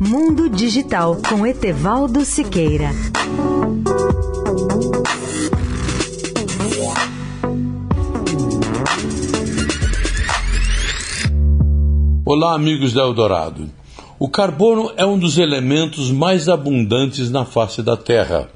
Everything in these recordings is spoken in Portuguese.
Mundo Digital com Etevaldo Siqueira. Olá, amigos da Eldorado. O carbono é um dos elementos mais abundantes na face da Terra.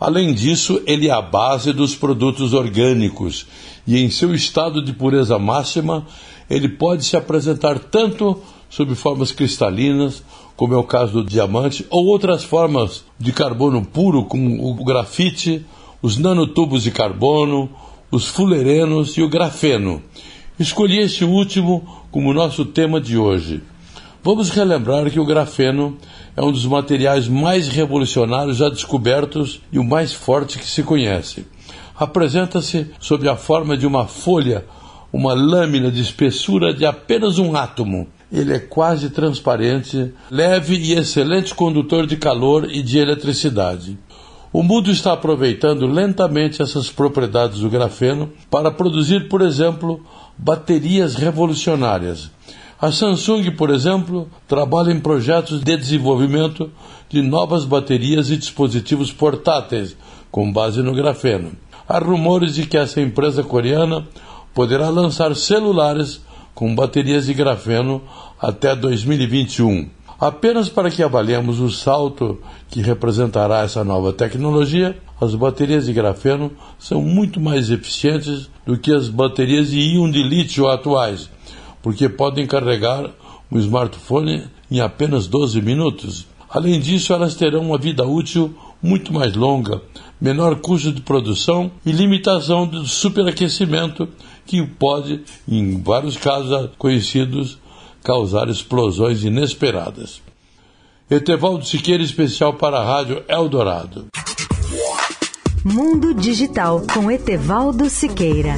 Além disso, ele é a base dos produtos orgânicos e, em seu estado de pureza máxima, ele pode se apresentar tanto sob formas cristalinas, como é o caso do diamante, ou outras formas de carbono puro, como o grafite, os nanotubos de carbono, os fulerenos e o grafeno. Escolhi este último como nosso tema de hoje. Vamos relembrar que o grafeno é um dos materiais mais revolucionários já descobertos e o mais forte que se conhece. Apresenta-se sob a forma de uma folha, uma lâmina de espessura de apenas um átomo. Ele é quase transparente, leve e excelente condutor de calor e de eletricidade. O mundo está aproveitando lentamente essas propriedades do grafeno para produzir, por exemplo, baterias revolucionárias. A Samsung, por exemplo, trabalha em projetos de desenvolvimento de novas baterias e dispositivos portáteis com base no grafeno. Há rumores de que essa empresa coreana poderá lançar celulares com baterias de grafeno até 2021. Apenas para que avaliemos o salto que representará essa nova tecnologia, as baterias de grafeno são muito mais eficientes do que as baterias de íon de lítio atuais, porque podem carregar um smartphone em apenas 12 minutos. Além disso, elas terão uma vida útil muito mais longa, menor custo de produção e limitação do superaquecimento, que pode, em vários casos conhecidos, causar explosões inesperadas. Etevaldo Siqueira, especial para a Rádio Eldorado. Mundo Digital com Etevaldo Siqueira.